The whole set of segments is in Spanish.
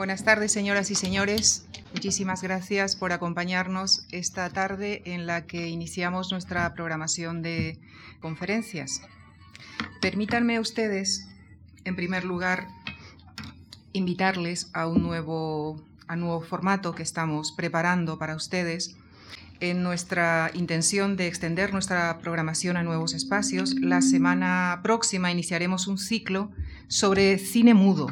Buenas tardes, señoras y señores. Muchísimas gracias por acompañarnos esta tarde en la que iniciamos nuestra programación de conferencias. Permítanme ustedes, en primer lugar, invitarles a un nuevo, a nuevo formato que estamos preparando para ustedes en nuestra intención de extender nuestra programación a nuevos espacios. La semana próxima iniciaremos un ciclo sobre cine mudo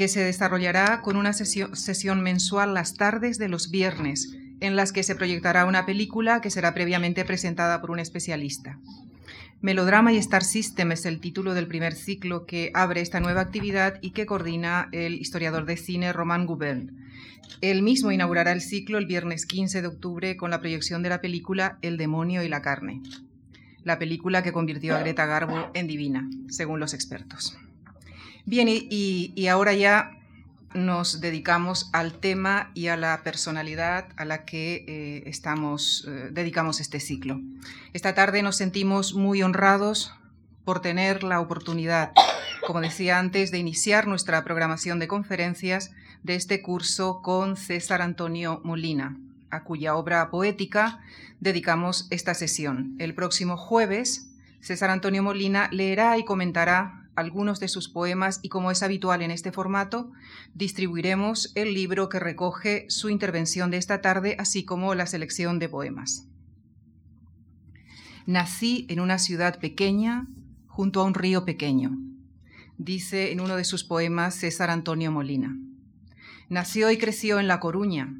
que se desarrollará con una sesión, mensual las tardes de los viernes, en las que se proyectará una película que será previamente presentada por un especialista. Melodrama y Star System es el título del primer ciclo que abre esta nueva actividad y que coordina el historiador de cine Roman Goubel. Él mismo inaugurará el ciclo el viernes 15 de octubre con la proyección de la película El demonio y la carne, la película que convirtió a Greta Garbo en divina, según los expertos. Bien, y, ahora ya nos dedicamos al tema y a la personalidad a la que eh, estamos, eh, dedicamos este ciclo. Esta tarde nos sentimos muy honrados por tener la oportunidad, como decía antes, de iniciar nuestra programación de conferencias de este curso con César Antonio Molina, a cuya obra poética dedicamos esta sesión. El próximo jueves, César Antonio Molina leerá y comentará algunos de sus poemas y como es habitual en este formato, distribuiremos el libro que recoge su intervención de esta tarde, así como la selección de poemas. Nací en una ciudad pequeña junto a un río pequeño, dice en uno de sus poemas César Antonio Molina. Nació y creció en La Coruña,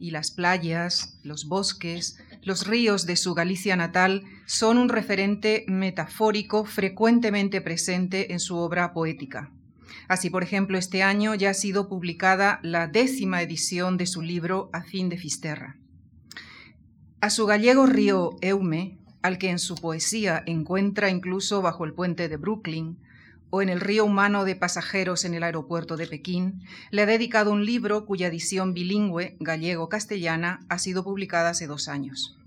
y las playas, los bosques, los ríos de su Galicia natal son un referente metafórico frecuentemente presente en su obra poética. Así, por ejemplo, este año ya ha sido publicada la décima edición de su libro A fin de Fisterra. A su gallego río Eume, al que en su poesía encuentra incluso bajo el puente de Brooklyn, o en el río humano de pasajeros en el aeropuerto de Pekín, le ha dedicado un libro cuya edición bilingüe, gallego-castellana, ha sido publicada hace dos años.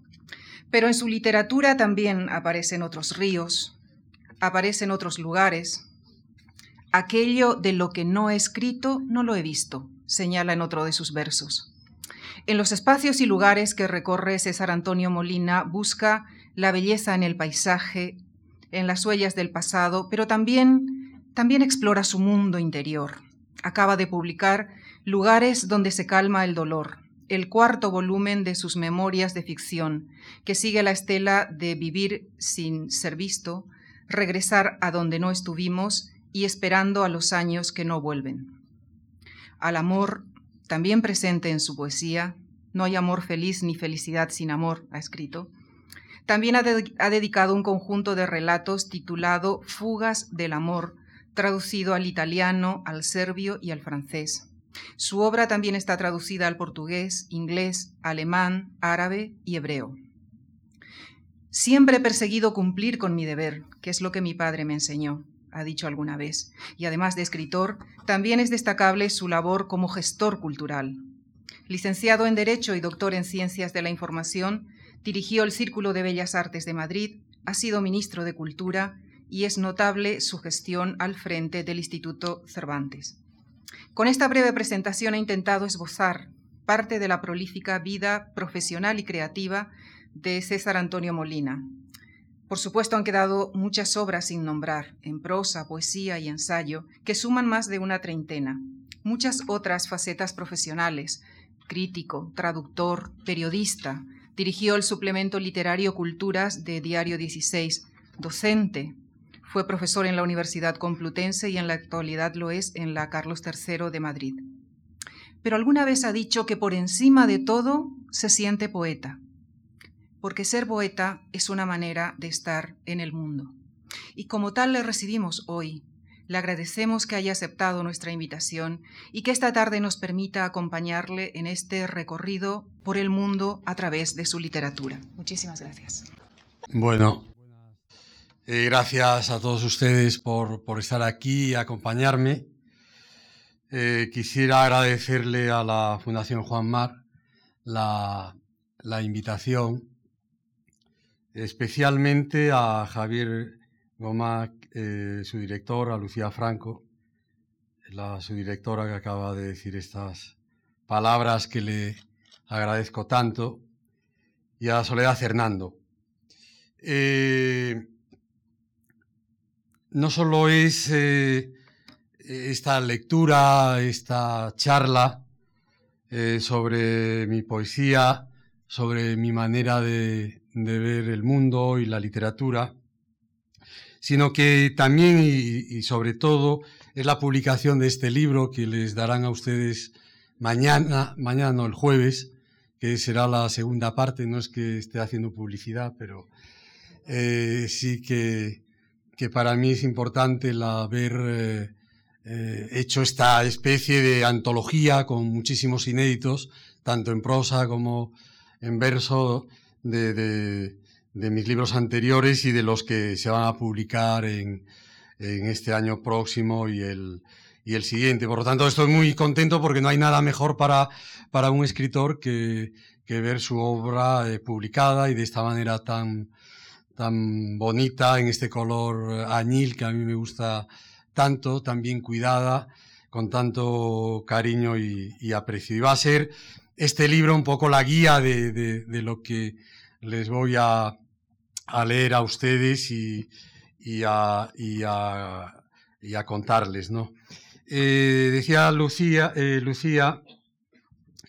Pero en su literatura también aparecen otros ríos, aparecen otros lugares. Aquello de lo que no he escrito no lo he visto, señala en otro de sus versos. En los espacios y lugares que recorre César Antonio Molina busca la belleza en el paisaje, en las huellas del pasado, pero también, también explora su mundo interior. Acaba de publicar Lugares donde se calma el dolor, el cuarto volumen de sus memorias de ficción, que sigue la estela de vivir sin ser visto, regresar a donde no estuvimos y esperando a los años que no vuelven. Al amor, también presente en su poesía, no hay amor feliz ni felicidad sin amor, ha escrito, también ha, dedicado un conjunto de relatos titulado Fugas del Amor, traducido al italiano, al serbio y al francés. Su obra también está traducida al portugués, inglés, alemán, árabe y hebreo. Siempre he perseguido cumplir con mi deber, que es lo que mi padre me enseñó, ha dicho alguna vez, y además de escritor, también es destacable su labor como gestor cultural. Licenciado en Derecho y doctor en Ciencias de la Información, Dirigió el Círculo de Bellas Artes de Madrid, ha sido ministro de Cultura y es notable su gestión al frente del Instituto Cervantes. Con esta breve presentación he intentado esbozar parte de la prolífica vida profesional y creativa de César Antonio Molina. Por supuesto han quedado muchas obras sin nombrar, en prosa, poesía y ensayo, que suman más de una treintena. Muchas otras facetas profesionales, crítico, traductor, periodista, Dirigió el suplemento literario Culturas de Diario 16, docente. Fue profesor en la Universidad Complutense y en la actualidad lo es en la Carlos III de Madrid. Pero alguna vez ha dicho que por encima de todo se siente poeta, porque ser poeta es una manera de estar en el mundo. Y como tal le recibimos hoy le agradecemos que haya aceptado nuestra invitación y que esta tarde nos permita acompañarle en este recorrido por el mundo a través de su literatura. Muchísimas gracias. Bueno, eh, gracias a todos ustedes por, estar aquí y acompañarme. Eh, quisiera agradecerle a la Fundación Juan Mar la, la invitación, especialmente a Javier Goma, eh, su director, a Lucía Franco, la subdirectora que acaba de decir estas palabras que le agradezco tanto, y a Soledad Fernando. Eh, no solo es eh, esta lectura, esta charla eh, sobre mi poesía, sobre mi manera de, ver el mundo y la literatura, sino que también y, sobre todo es la publicación de este libro que les darán a ustedes mañana, mañana el jueves, que será la segunda parte, no es que esté haciendo publicidad, pero eh, sí que, que, para mí es importante el haber eh, eh, hecho esta especie de antología con muchísimos inéditos, tanto en prosa como en verso, de, mis libros anteriores y de los que se van a publicar en, en este año próximo y el, y el siguiente. Por lo tanto, estoy muy contento porque no hay nada mejor para, para un escritor que, que ver su obra eh, publicada y de esta manera tan, tan bonita, en este color añil que a mí me gusta tanto, tan bien cuidada, con tanto cariño y, aprecio. Y va a ser este libro un poco la guía de, de, lo que les voy a, a leer a ustedes y, y, a, y, a, contarles, ¿no? Eh, decía Lucía, eh, Lucía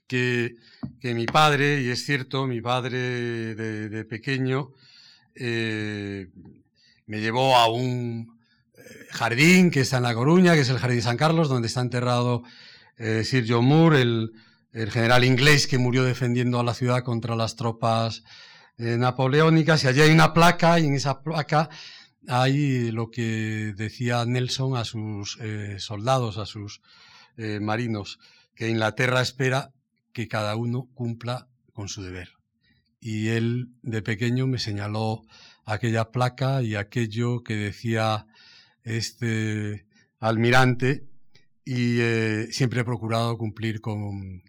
que, que, mi padre, y es cierto, mi padre de pequeño, eh, me llevó a un eh, jardín que está en La Coruña, que es el Jardín San Carlos, donde está enterrado eh, Sir John Moore, el, general inglés que murió defendiendo a la ciudad contra las tropas eh, napoleónicas. Y allí hay una placa, y en esa placa hay lo que decía Nelson a sus soldados, a sus marinos, que Inglaterra espera que cada uno cumpla con su deber. Y él de pequeño me señaló aquella placa y aquello que decía este almirante y eh, siempre he procurado cumplir con,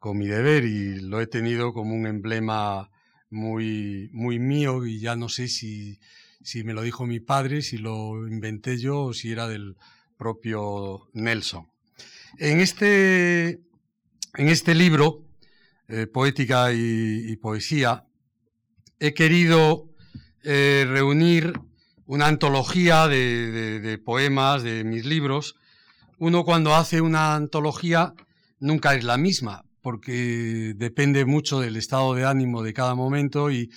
con mi deber y lo he tenido como un emblema muy, muy mío y ya no sé si si me lo dijo mi padre, si lo inventé yo o si era del propio Nelson. En este, en este libro, eh, Poética y, Poesía, he querido eh, reunir una antología de, poemas de mis libros. Uno cuando hace una antología nunca es la misma, porque depende mucho del estado de ánimo de cada momento y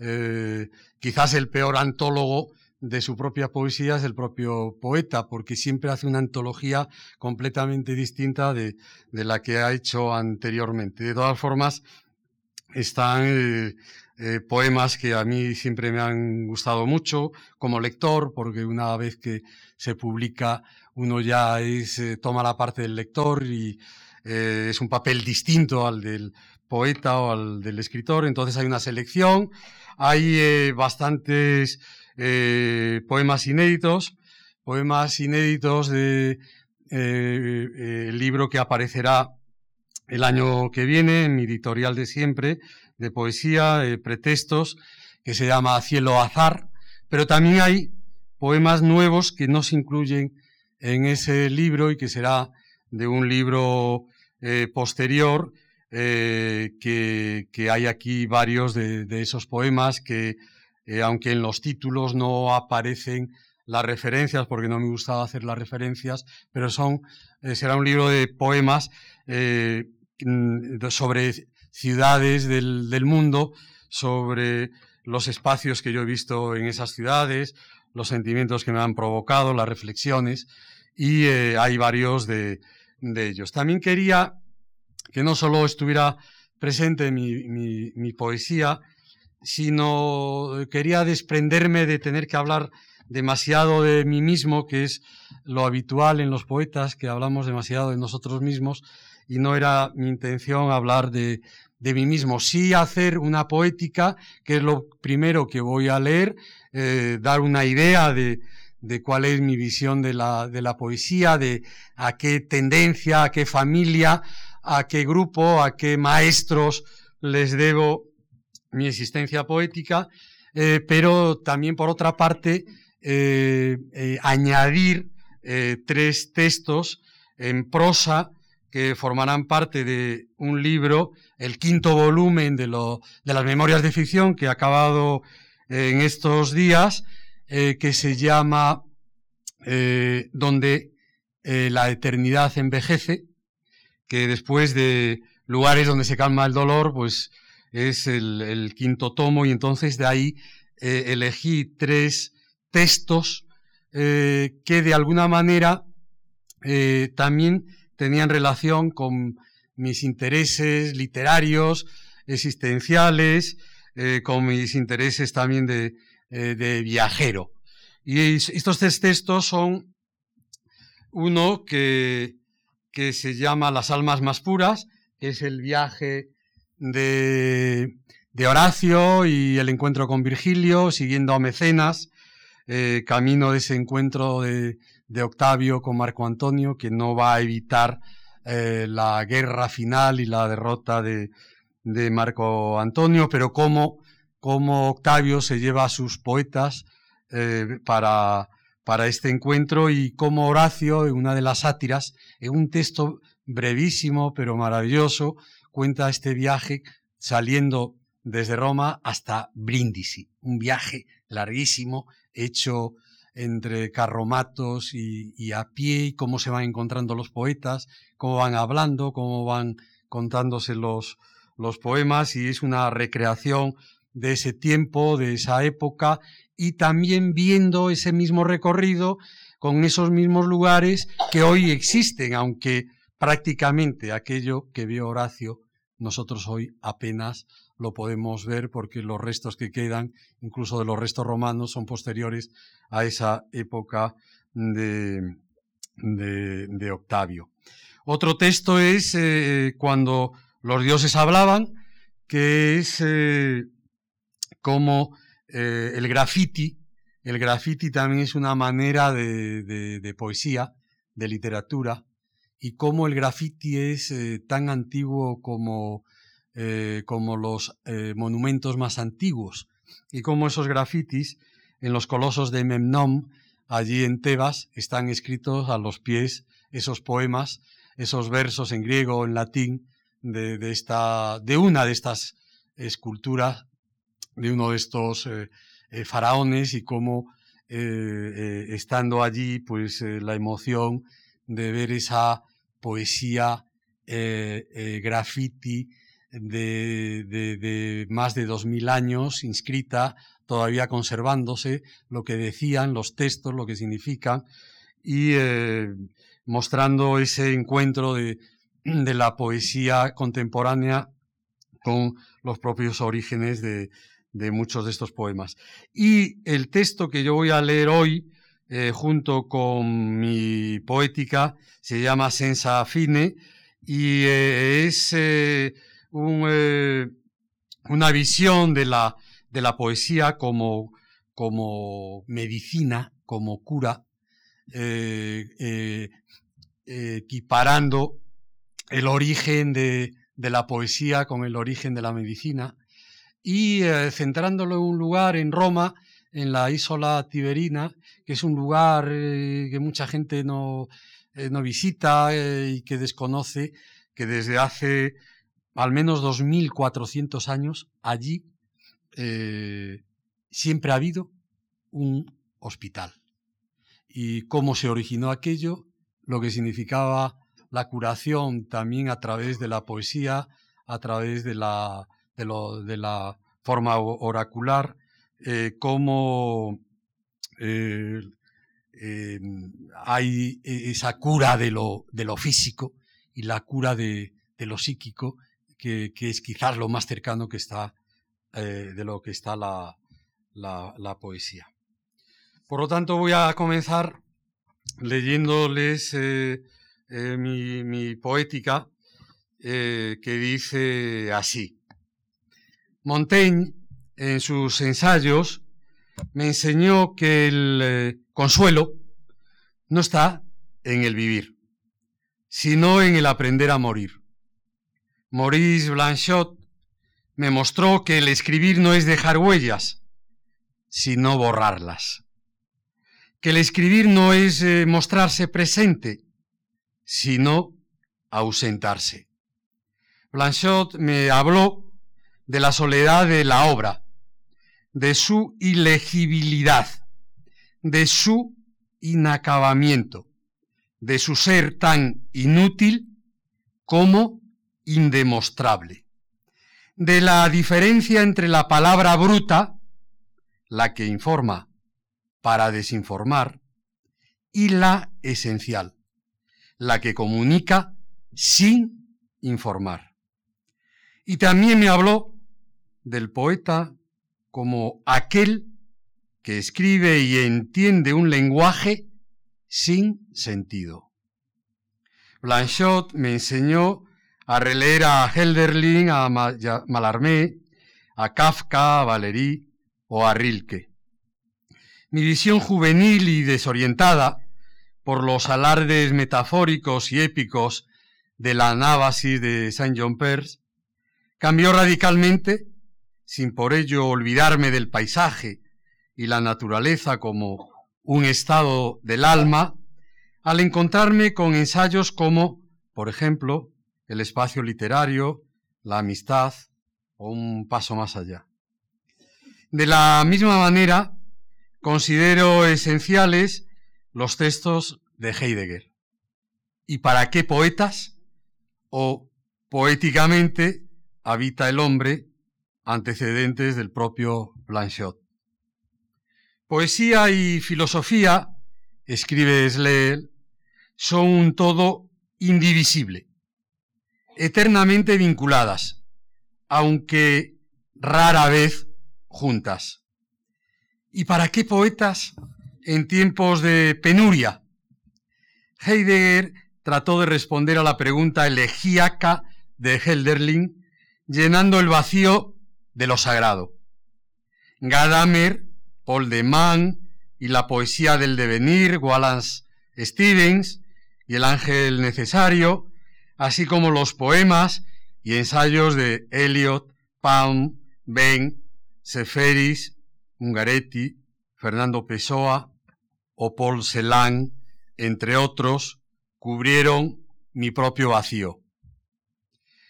eh, quizás el peor antólogo de su propia poesía es el propio poeta, porque siempre hace una antología completamente distinta de, de la que ha hecho anteriormente. De todas formas, están eh, eh, poemas que a mí siempre me han gustado mucho como lector, porque una vez que se publica uno ya es, eh, toma la parte del lector y es un papel distinto al del poeta o al del escritor, entonces hay una selección hay bastantes eh, poemas inéditos, poemas inéditos de eh, eh, el libro que aparecerá el año que viene en mi editorial de siempre de poesía, pretextos, que se llama Cielo Azar, pero también hay poemas nuevos que no se incluyen en ese libro y que será de un libro posterior que, hay aquí varios de esos poemas que, eh, aunque en los títulos no aparecen las referencias, porque no me gustaba hacer las referencias, pero son, eh, será un libro de poemas eh, sobre ciudades del, mundo, sobre los espacios que yo he visto en esas ciudades, los sentimientos que me han provocado, las reflexiones, y hay varios de, ellos. También quería que no solo estuviera presente mi poesía, sino quería desprenderme de tener que hablar demasiado de mí mismo, que es lo habitual en los poetas, que hablamos demasiado de nosotros mismos, y no era mi intención hablar de, de mí mismo, sí hacer una poética, que es lo primero que voy a leer, eh, dar una idea de, de cuál es mi visión de la, de la poesía, de a qué tendencia, a qué familia, a qué grupo, a qué maestros les debo mi existencia poética, eh, pero también por otra parte eh, eh, añadir tres textos en prosa que formarán parte de un libro, el quinto volumen de, de las memorias de ficción que ha acabado en estos días, que se llama Donde la eternidad envejece, que después de lugares donde se calma el dolor, pues es el, quinto tomo y entonces de ahí elegí tres textos que de alguna manera también tenían relación con mis intereses literarios, existenciales, eh, con mis intereses también de, eh, viajero. Y estos tres textos son uno que, que, se llama Las almas más puras, que es el viaje de, de Horacio y el encuentro con Virgilio, siguiendo a Mecenas, eh, camino de ese encuentro de, de, Octavio con Marco Antonio, que no va a evitar la guerra final y la derrota de, de Marco Antonio, pero cómo, Octavio se lleva a sus poetas eh, para, para este encuentro y cómo Horacio, en una de las sátiras, en un texto brevísimo pero maravilloso, cuenta este viaje saliendo desde Roma hasta Brindisi, un viaje larguísimo hecho entre carromatos y, y, a pie, y cómo se van encontrando los poetas, cómo van hablando, cómo van contándose los, los poemas y es una recreación de ese tiempo, de esa época y también viendo ese mismo recorrido con esos mismos lugares que hoy existen, aunque prácticamente aquello que vio Horacio, nosotros hoy apenas lo podemos ver porque los restos que quedan, incluso de los restos romanos, son posteriores a esa época de, de, Octavio. Otro texto es eh, cuando los dioses hablaban, que es eh, como eh, el graffiti. El graffiti también es una manera de, poesía, de literatura, y cómo el graffiti es eh, tan antiguo como, como los monumentos más antiguos, y cómo esos grafitis en los colosos de Memnon, allí en Tebas, están escritos a los pies esos poemas, esos versos en griego o en latín, de, esta, de una de estas esculturas, de uno de estos eh, eh, faraones y cómo eh, estando allí, pues la emoción de ver esa poesía graffiti de, de, más de dos mil años inscrita, todavía conservándose, lo que decían, los textos, lo que significan, y mostrando ese encuentro de, de la poesía contemporánea con los propios orígenes de, muchos de estos poemas. Y el texto que yo voy a leer hoy, eh, junto con mi poética, se llama Sensa Fine y eh, es eh, una visión de la, de la poesía como, como medicina, como cura, equiparando el origen de, la poesía con el origen de la medicina y centrándolo en un lugar en Roma, en la isla Tiberina, que es un lugar eh, que mucha gente no, eh, no visita y que desconoce, que desde hace al menos 2.400 años allí siempre ha habido un hospital. Y cómo se originó aquello, lo que significaba la curación también a través de la poesía, a través de la, de, la forma oracular, eh, cómo eh, em, hay esa cura de lo, de lo físico y la cura de, lo psíquico, que, es quizás lo más cercano que está eh, de lo que está la, la, poesía. Por lo tanto, voy a comenzar leyéndoles eh, mi, poética eh, que dice así. Montaigne, en sus ensayos, me enseñó que el eh, consuelo no está en el vivir, sino en el aprender a morir. Maurice Blanchot me mostró que el escribir no es dejar huellas, sino borrarlas. Que el escribir no es mostrarse presente, sino ausentarse. Blanchot me habló de la soledad de la obra, de su ilegibilidad, de su inacabamiento, de su ser tan inútil como indemostrable, de la diferencia entre la palabra bruta, la que informa para desinformar, y la esencial, la que comunica sin informar. Y también me habló del poeta como aquel que escribe y entiende un lenguaje sin sentido. Blanchot me enseñó a releer a Helderlin, a Mallarmé, a Kafka, a Valéry o a Rilke. Mi visión juvenil y desorientada por los alardes metafóricos y épicos de la anábasis de Saint John Peirce cambió radicalmente, sin por ello olvidarme del paisaje y la naturaleza como un estado del alma, al encontrarme con ensayos como, por ejemplo, el espacio literario, la amistad o un paso más allá. De la misma manera, considero esenciales los textos de Heidegger. ¿Y para qué poetas? O poéticamente habita el hombre, antecedentes del propio Blanchot. Poesía y filosofía, escribe Sleel, son un todo indivisible, eternamente vinculadas, aunque rara vez juntas. ¿Y para qué poetas en tiempos de penuria? Heidegger trató de responder a la pregunta elegíaca de Helderling, llenando el vacío de lo sagrado. Gadamer, Paul de Man y la poesía del devenir, Wallace Stevens y el ángel necesario, así como los poemas y ensayos de Eliot, Pound, Ben, Seferis Ungaretti, Fernando Pessoa o Paul Celan, entre otros, cubrieron mi propio vacío.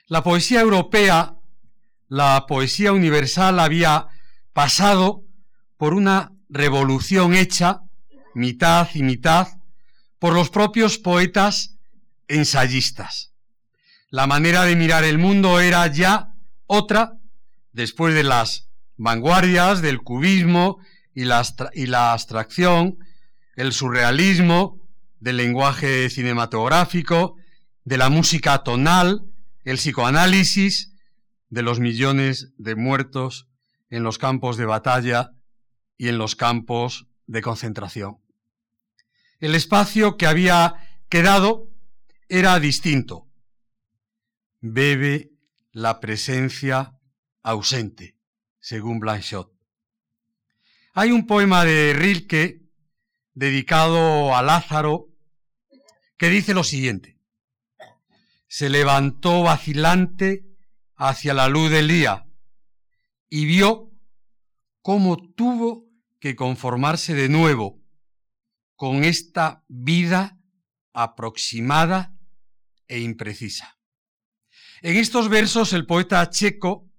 La poesía europea, la poesía universal había pasado por una revolución hecha, mitad y mitad, por los propios poetas ensayistas. La manera de mirar el mundo era ya otra después de las vanguardias del cubismo y la, abstracción, el surrealismo, del lenguaje cinematográfico, de la música tonal, el psicoanálisis, de los millones de muertos en los campos de batalla y en los campos de concentración. El espacio que había quedado era distinto. Bebe la presencia ausente según Blanchot. Hay un poema de Rilke dedicado a Lázaro que dice lo siguiente. Se levantó vacilante hacia la luz del día y vio cómo tuvo que conformarse de nuevo con esta vida aproximada e imprecisa. En estos versos el poeta checo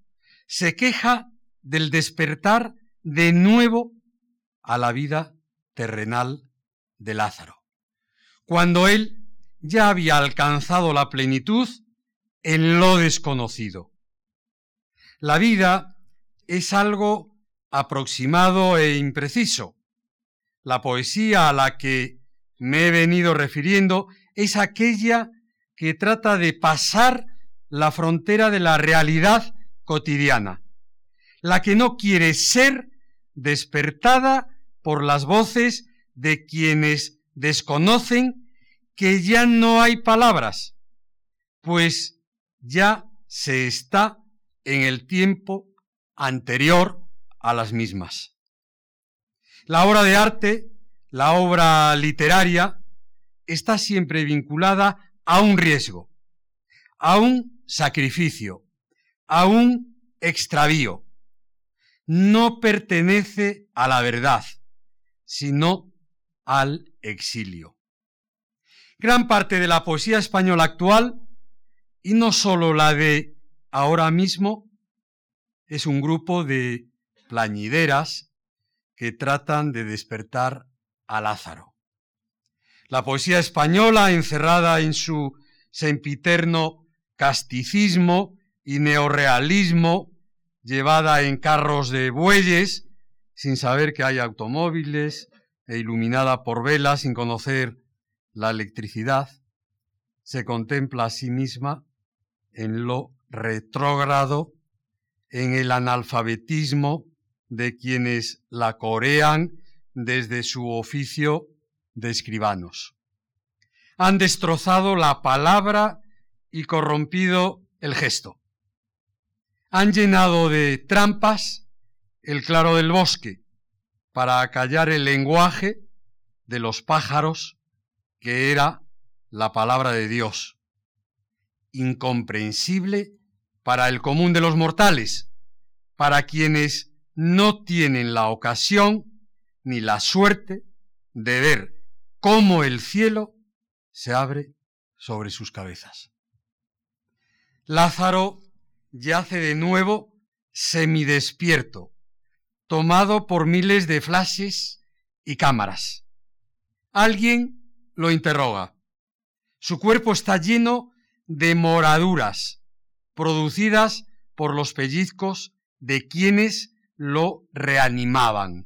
se queja del despertar de nuevo a la vida terrenal de Lázaro, cuando él ya había alcanzado la plenitud en lo desconocido. La vida es algo aproximado e impreciso. La poesía a la que me he venido refiriendo es aquella que trata de pasar la frontera de la realidad cotidiana la que no quiere ser despertada por las voces de quienes desconocen que ya no hay palabras, pues ya se está en el tiempo anterior a las mismas. La obra de arte, la obra literaria, está siempre vinculada a un riesgo, a un sacrificio, a un extravío no pertenece a la verdad, sino al exilio. Gran parte de la poesía española actual, y no solo la de ahora mismo, es un grupo de plañideras que tratan de despertar a Lázaro. La poesía española, encerrada en su sempiterno casticismo y neorrealismo, llevada en carros de bueyes, sin saber que hay automóviles, e iluminada por velas, sin conocer la electricidad, se contempla a sí misma en lo retrógrado, en el analfabetismo de quienes la corean desde su oficio de escribanos. Han destrozado la palabra y corrompido el gesto. Han llenado de trampas el claro del bosque para acallar el lenguaje de los pájaros que era la palabra de Dios, incomprensible para el común de los mortales, para quienes no tienen la ocasión ni la suerte de ver cómo el cielo se abre sobre sus cabezas. Lázaro yace de nuevo semidespierto, tomado por miles de flashes y cámaras. Alguien lo interroga. Su cuerpo está lleno de moraduras producidas por los pellizcos de quienes lo reanimaban.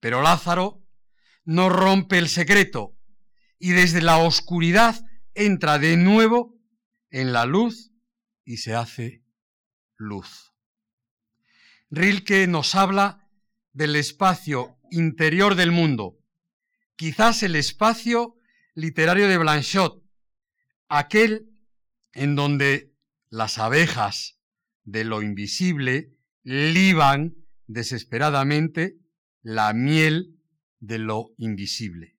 Pero Lázaro no rompe el secreto y desde la oscuridad entra de nuevo en la luz y se hace luz. Rilke nos habla del espacio interior del mundo, quizás el espacio literario de Blanchot, aquel en donde las abejas de lo invisible liban desesperadamente la miel de lo invisible,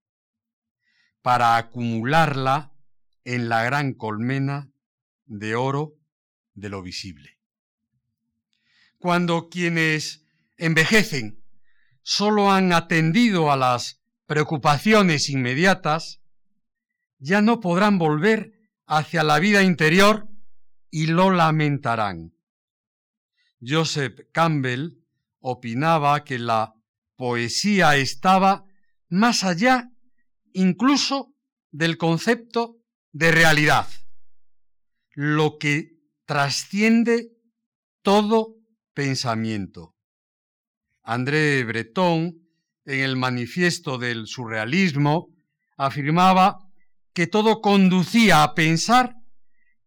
para acumularla en la gran colmena de oro de lo visible. Cuando quienes envejecen solo han atendido a las preocupaciones inmediatas, ya no podrán volver hacia la vida interior y lo lamentarán. Joseph Campbell opinaba que la poesía estaba más allá incluso del concepto de realidad, lo que trasciende todo pensamiento. André Breton, en el manifiesto del surrealismo, afirmaba que todo conducía a pensar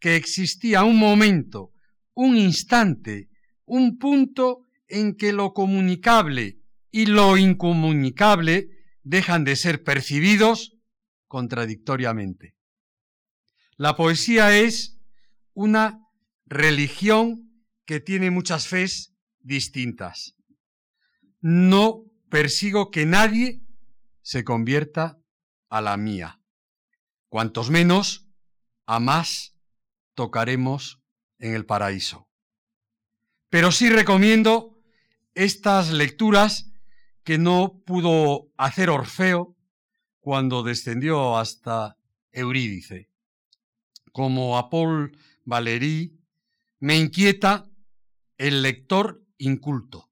que existía un momento, un instante, un punto en que lo comunicable y lo incomunicable dejan de ser percibidos contradictoriamente. La poesía es una religión que tiene muchas fes distintas. No persigo que nadie se convierta a la mía. Cuantos menos, a más tocaremos en el paraíso. Pero sí recomiendo estas lecturas que no pudo hacer Orfeo cuando descendió hasta Eurídice. Como a Paul Valéry, me inquieta el lector inculto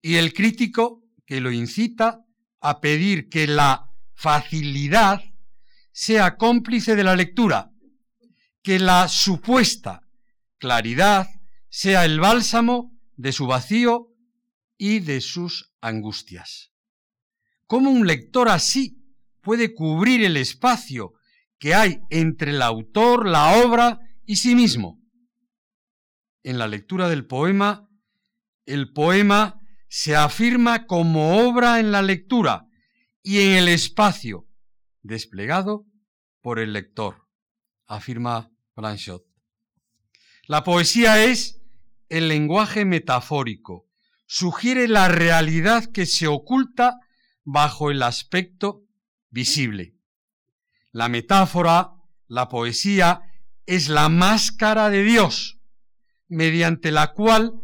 y el crítico que lo incita a pedir que la facilidad sea cómplice de la lectura, que la supuesta claridad sea el bálsamo de su vacío y de sus angustias. ¿Cómo un lector así puede cubrir el espacio que hay entre el autor, la obra y sí mismo? En la lectura del poema, el poema se afirma como obra en la lectura y en el espacio desplegado por el lector, afirma Blanchot. La poesía es el lenguaje metafórico, sugiere la realidad que se oculta bajo el aspecto visible. La metáfora, la poesía, es la máscara de Dios, mediante la cual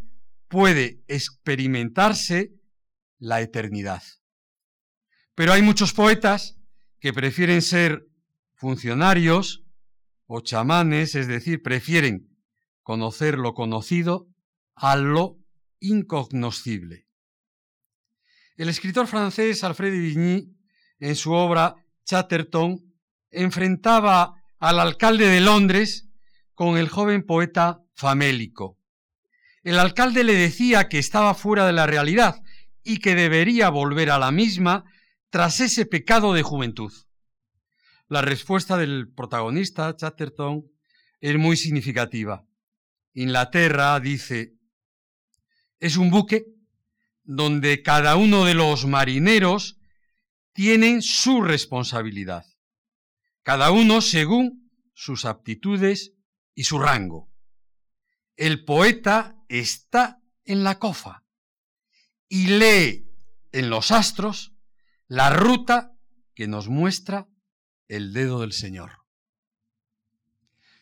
puede experimentarse la eternidad. Pero hay muchos poetas que prefieren ser funcionarios o chamanes, es decir, prefieren conocer lo conocido a lo incognoscible. El escritor francés Alfred de Vigny, en su obra Chatterton, enfrentaba al alcalde de Londres con el joven poeta famélico. El alcalde le decía que estaba fuera de la realidad y que debería volver a la misma tras ese pecado de juventud. La respuesta del protagonista, Chatterton, es muy significativa. Inglaterra, dice, es un buque donde cada uno de los marineros tiene su responsabilidad, cada uno según sus aptitudes y su rango. El poeta está en la cofa y lee en los astros la ruta que nos muestra el dedo del Señor.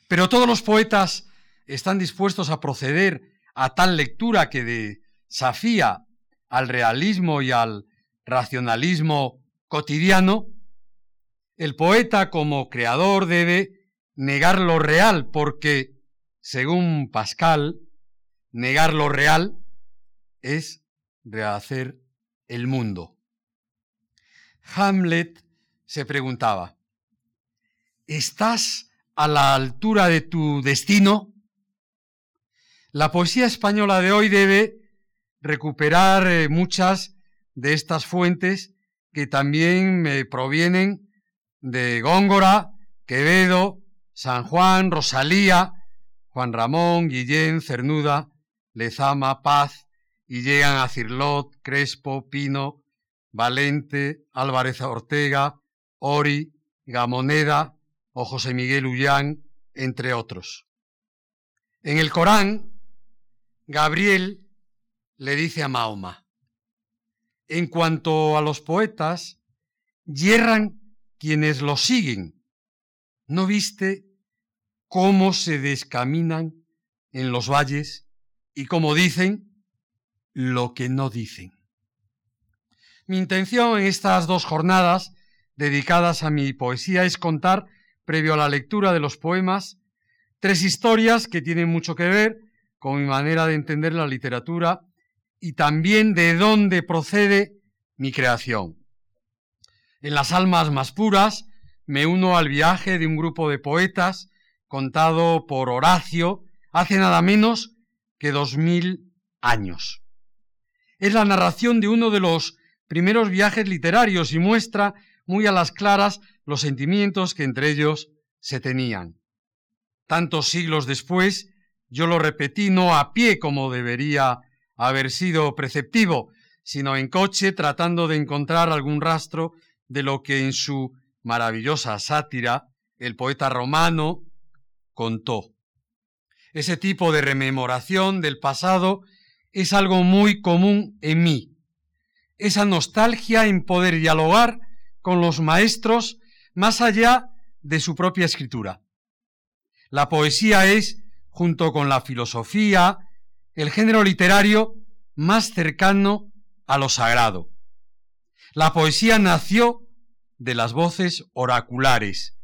Pero todos los poetas están dispuestos a proceder a tal lectura que desafía al realismo y al racionalismo cotidiano, el poeta como creador debe negar lo real porque, según Pascal, negar lo real es rehacer el mundo. Hamlet se preguntaba, ¿estás a la altura de tu destino? La poesía española de hoy debe recuperar eh, muchas de estas fuentes que también me provienen de Góngora, Quevedo, San Juan, Rosalía, Juan Ramón, Guillén, Cernuda, Lezama, Paz, y llegan a Cirlot, Crespo, Pino, Valente, Álvarez Ortega, Ori, Gamoneda o José Miguel Ullán, entre otros. En el Corán, Gabriel le dice a Mahoma, en cuanto a los poetas, yerran quienes los siguen. ¿No viste cómo se descaminan en los valles y cómo dicen lo que no dicen? Mi intención en estas dos jornadas dedicadas a mi poesía es contar, previo a la lectura de los poemas, tres historias que tienen mucho que ver con mi manera de entender la literatura y también de dónde procede mi creación. En las almas más puras me uno al viaje de un grupo de poetas contado por Horacio hace nada menos que dos mil años. Es la narración de uno de los primeros viajes literarios y muestra muy a las claras los sentimientos que entre ellos se tenían. Tantos siglos después, yo lo repetí no a pie como debería haber sido preceptivo, sino en coche tratando de encontrar algún rastro de lo que en su maravillosa sátira el poeta romano contó. Ese tipo de rememoración del pasado es algo muy común en mí. Esa nostalgia en poder dialogar con los maestros más allá de su propia escritura. La poesía es, junto con la filosofía, el género literario más cercano a lo sagrado. La poesía nació de las voces oraculares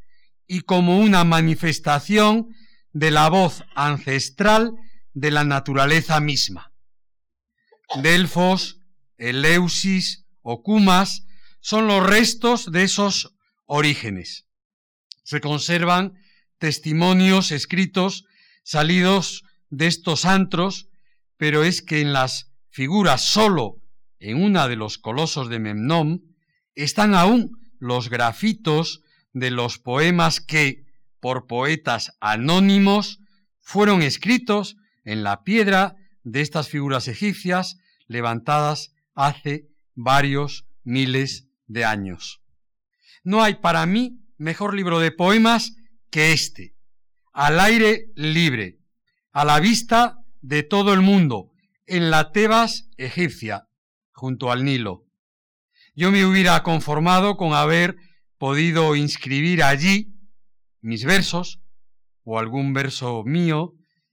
y como una manifestación de la voz ancestral de la naturaleza misma. Delfos, Eleusis o Cumas son los restos de esos orígenes. Se conservan testimonios escritos salidos de estos antros pero es que en las figuras solo en una de los colosos de Memnón están aún los grafitos de los poemas que, por poetas anónimos, fueron escritos en la piedra de estas figuras egipcias levantadas hace varios miles de años. No hay para mí mejor libro de poemas que este, al aire libre, a la vista de todo el mundo en la Tebas egipcia, junto al Nilo. Yo me hubiera conformado con haber podido inscribir allí mis versos o algún verso mío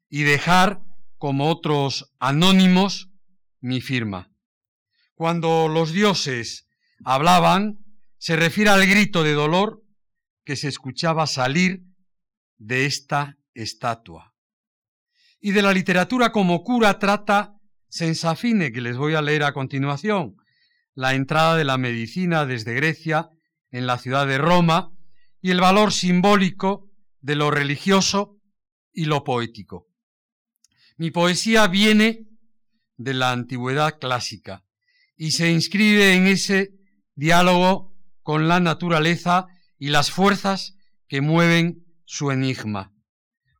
y dejar, como otros anónimos, mi firma. Cuando los dioses hablaban, se refiere al grito de dolor que se escuchaba salir de esta estatua. Y de la literatura como cura trata Sensafine, que les voy a leer a continuación, la entrada de la medicina desde Grecia en la ciudad de Roma y el valor simbólico de lo religioso y lo poético. Mi poesía viene de la antigüedad clásica y se inscribe en ese diálogo con la naturaleza y las fuerzas que mueven su enigma.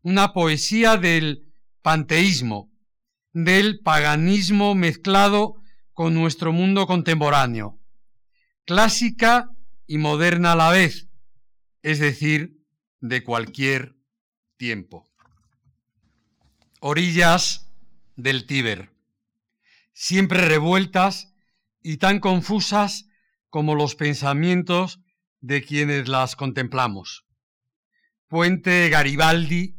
Una poesía del panteísmo, del paganismo mezclado con nuestro mundo contemporáneo, clásica y moderna a la vez, es decir, de cualquier tiempo. Orillas del Tíber, siempre revueltas y tan confusas como los pensamientos de quienes las contemplamos. Puente Garibaldi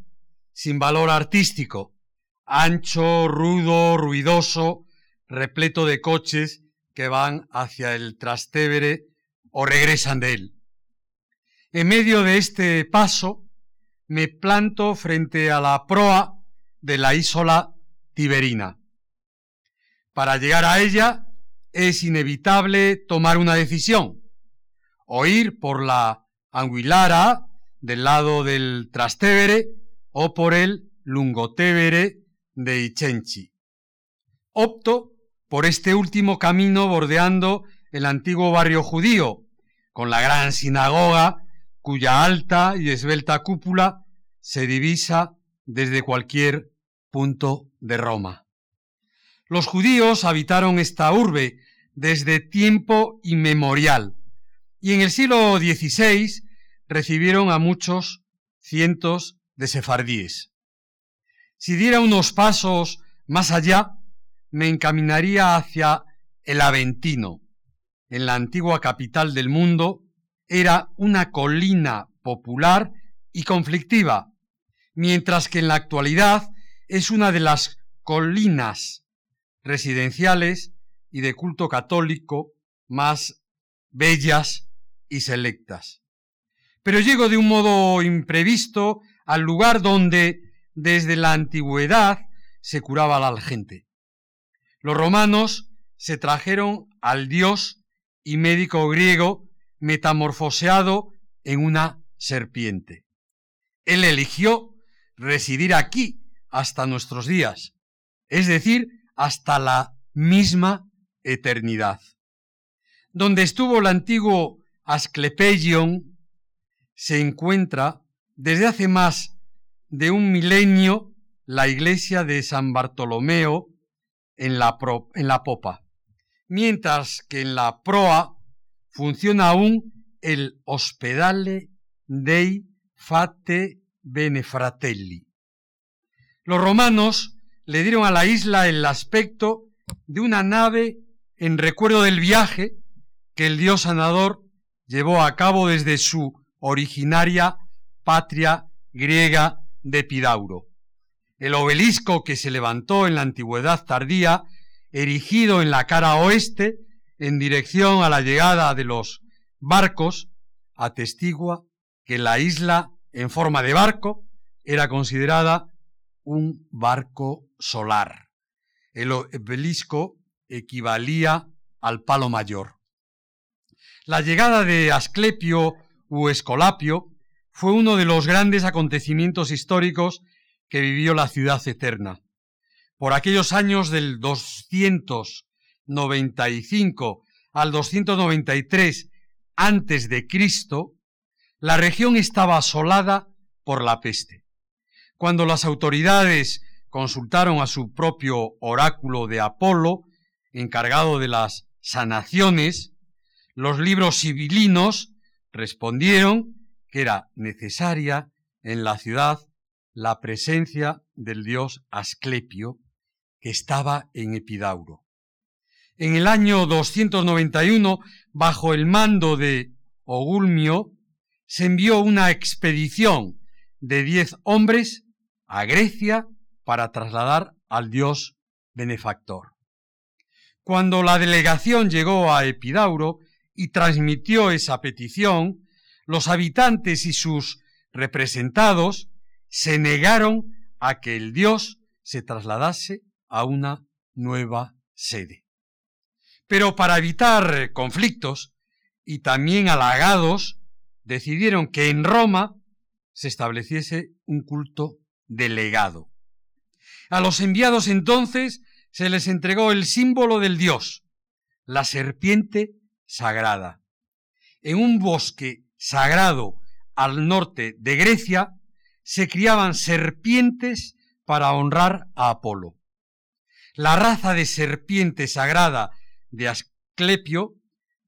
sin valor artístico, ancho, rudo, ruidoso, repleto de coches que van hacia el Trastevere o regresan de él. En medio de este paso me planto frente a la proa de la isla Tiberina. Para llegar a ella es inevitable tomar una decisión, o ir por la Anguilara del lado del Trastevere o por el Lungotevere de Ichenchi. Opto por este último camino bordeando el antiguo barrio judío, con la gran sinagoga cuya alta y esbelta cúpula se divisa desde cualquier punto de Roma. Los judíos habitaron esta urbe desde tiempo inmemorial y en el siglo XVI recibieron a muchos cientos de sefardíes. Si diera unos pasos más allá, me encaminaría hacia el Aventino. En la antigua capital del mundo era una colina popular y conflictiva, mientras que en la actualidad es una de las colinas residenciales y de culto católico más bellas y selectas. Pero llego de un modo imprevisto al lugar donde desde la antigüedad se curaba a la gente. Los romanos se trajeron al dios y médico griego metamorfoseado en una serpiente. Él eligió residir aquí hasta nuestros días, es decir, hasta la misma eternidad. Donde estuvo el antiguo Asclepeion se encuentra desde hace más de un milenio la iglesia de San Bartolomeo en la, en la popa, mientras que en la proa funciona aún el Hospedale dei Fate Benefratelli. Los romanos le dieron a la isla el aspecto de una nave en recuerdo del viaje que el dios sanador llevó a cabo desde su originaria patria griega de Epidauro. El obelisco que se levantó en la antigüedad tardía, erigido en la cara oeste, en dirección a la llegada de los barcos, atestigua que la isla en forma de barco era considerada un barco solar. El obelisco equivalía al palo mayor. La llegada de Asclepio u Escolapio fue uno de los grandes acontecimientos históricos que vivió la ciudad eterna. Por aquellos años del 295 al 293 antes de Cristo, la región estaba asolada por la peste. Cuando las autoridades consultaron a su propio oráculo de Apolo, encargado de las sanaciones, los libros civilinos respondieron que era necesaria en la ciudad la presencia del dios Asclepio, que estaba en Epidauro. En el año 291, bajo el mando de Ogulmio, se envió una expedición de diez hombres a Grecia para trasladar al dios benefactor. Cuando la delegación llegó a Epidauro y transmitió esa petición, los habitantes y sus representados se negaron a que el dios se trasladase a una nueva sede. Pero para evitar conflictos y también halagados, decidieron que en Roma se estableciese un culto delegado. A los enviados entonces se les entregó el símbolo del dios, la serpiente sagrada. En un bosque sagrado al norte de Grecia se criaban serpientes para honrar a Apolo. La raza de serpiente sagrada de Asclepio,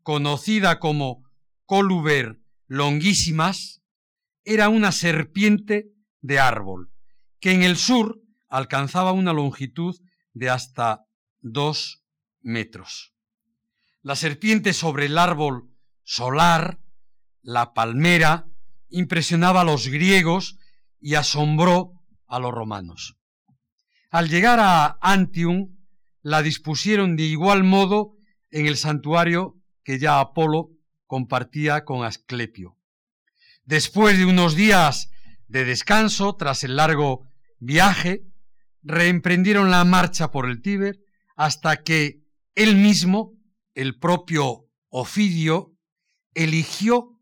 conocida como Coluber longuísimas, era una serpiente de árbol, que en el sur alcanzaba una longitud de hasta dos metros. La serpiente sobre el árbol solar, la palmera, impresionaba a los griegos y asombró a los romanos. Al llegar a Antium, la dispusieron de igual modo en el santuario que ya Apolo compartía con Asclepio. Después de unos días de descanso, tras el largo viaje, reemprendieron la marcha por el Tíber hasta que él mismo, el propio Ofidio, eligió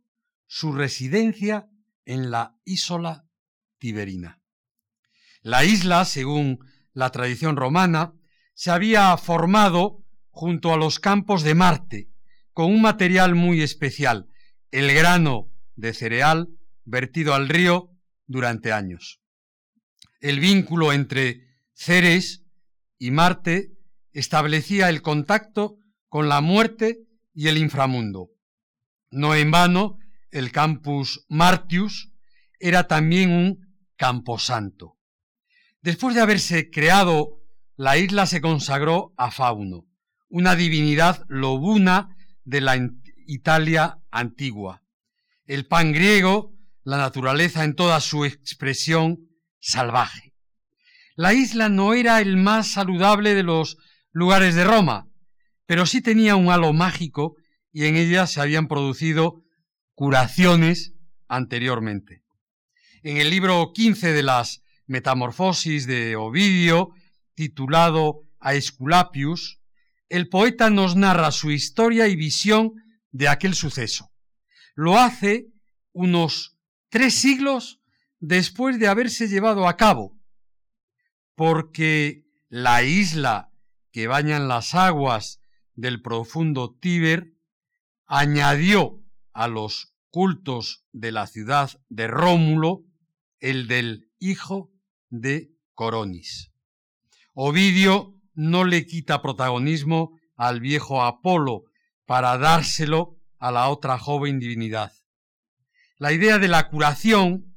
su residencia en la isla tiberina. La isla, según la tradición romana, se había formado junto a los campos de Marte, con un material muy especial, el grano de cereal vertido al río durante años. El vínculo entre Ceres y Marte establecía el contacto con la muerte y el inframundo. No en vano, el campus Martius era también un camposanto. Después de haberse creado, la isla se consagró a Fauno, una divinidad lobuna de la Italia antigua. El pan griego, la naturaleza en toda su expresión salvaje. La isla no era el más saludable de los lugares de Roma, pero sí tenía un halo mágico y en ella se habían producido curaciones anteriormente. En el libro 15 de las Metamorfosis de Ovidio, titulado Aesculapius, el poeta nos narra su historia y visión de aquel suceso. Lo hace unos tres siglos después de haberse llevado a cabo, porque la isla que bañan las aguas del profundo Tíber añadió a los cultos de la ciudad de Rómulo el del hijo de Coronis. Ovidio no le quita protagonismo al viejo Apolo para dárselo a la otra joven divinidad. La idea de la curación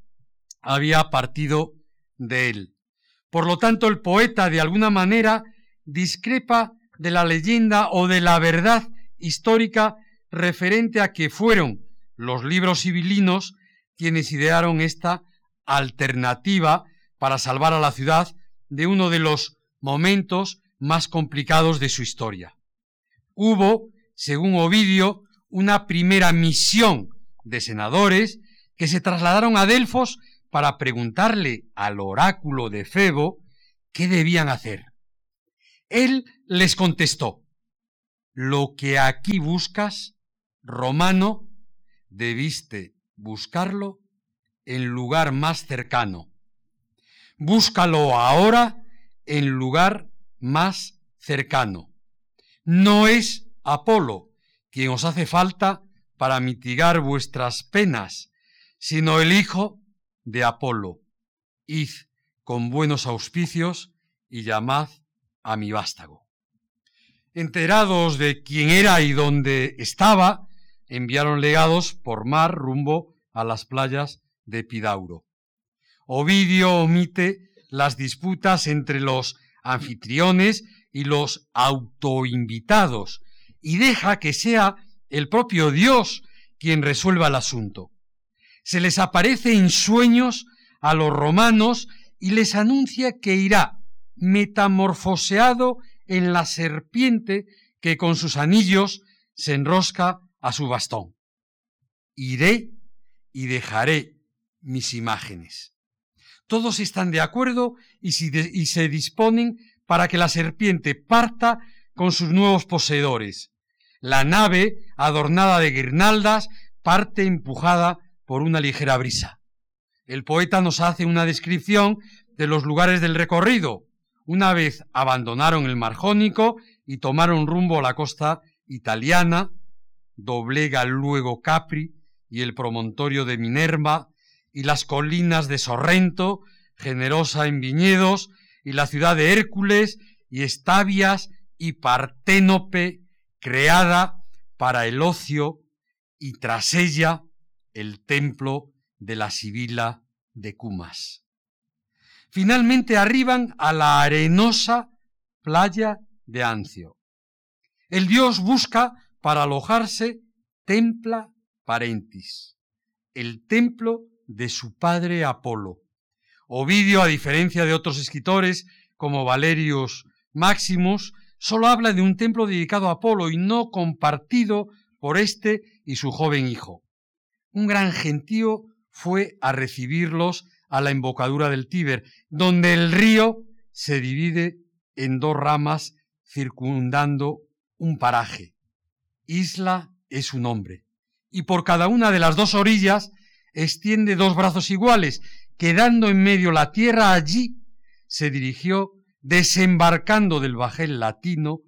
había partido de él. Por lo tanto, el poeta de alguna manera discrepa de la leyenda o de la verdad histórica referente a que fueron los libros civilinos quienes idearon esta alternativa para salvar a la ciudad de uno de los momentos más complicados de su historia. Hubo, según Ovidio, una primera misión de senadores que se trasladaron a Delfos para preguntarle al oráculo de Febo qué debían hacer. Él les contestó, lo que aquí buscas, romano, debiste buscarlo en lugar más cercano. Búscalo ahora en lugar más cercano. No es Apolo quien os hace falta para mitigar vuestras penas, sino el hijo de Apolo. Id con buenos auspicios y llamad a mi vástago. Enterados de quién era y dónde estaba, enviaron legados por mar rumbo a las playas de Pidauro. Ovidio omite las disputas entre los anfitriones y los autoinvitados y deja que sea el propio Dios quien resuelva el asunto. Se les aparece en sueños a los romanos y les anuncia que irá metamorfoseado en la serpiente que con sus anillos se enrosca a su bastón. Iré y dejaré mis imágenes. Todos están de acuerdo y, se disponen para que la serpiente parta con sus nuevos poseedores. La nave, adornada de guirnaldas, parte empujada por una ligera brisa. El poeta nos hace una descripción de los lugares del recorrido. Una vez abandonaron el mar Jónico y tomaron rumbo a la costa italiana, doblega luego Capri y el promontorio de Minerva y las colinas de Sorrento, generosa en viñedos, y la ciudad de Hércules y Estavias y Parténope, creada para el ocio, y tras ella el templo de la Sibila de Cumas. Finalmente arriban a la arenosa playa de Ancio. El dios busca para alojarse templa parentis, el templo de su padre Apolo. Ovidio, a diferencia de otros escritores como Valerius Maximus, solo habla de un templo dedicado a Apolo y no compartido por éste y su joven hijo. Un gran gentío fue a recibirlos a la embocadura del Tíber, donde el río se divide en dos ramas circundando un paraje. Isla es su nombre, y por cada una de las dos orillas extiende dos brazos iguales, quedando en medio la tierra allí, se dirigió, desembarcando del bajel latino,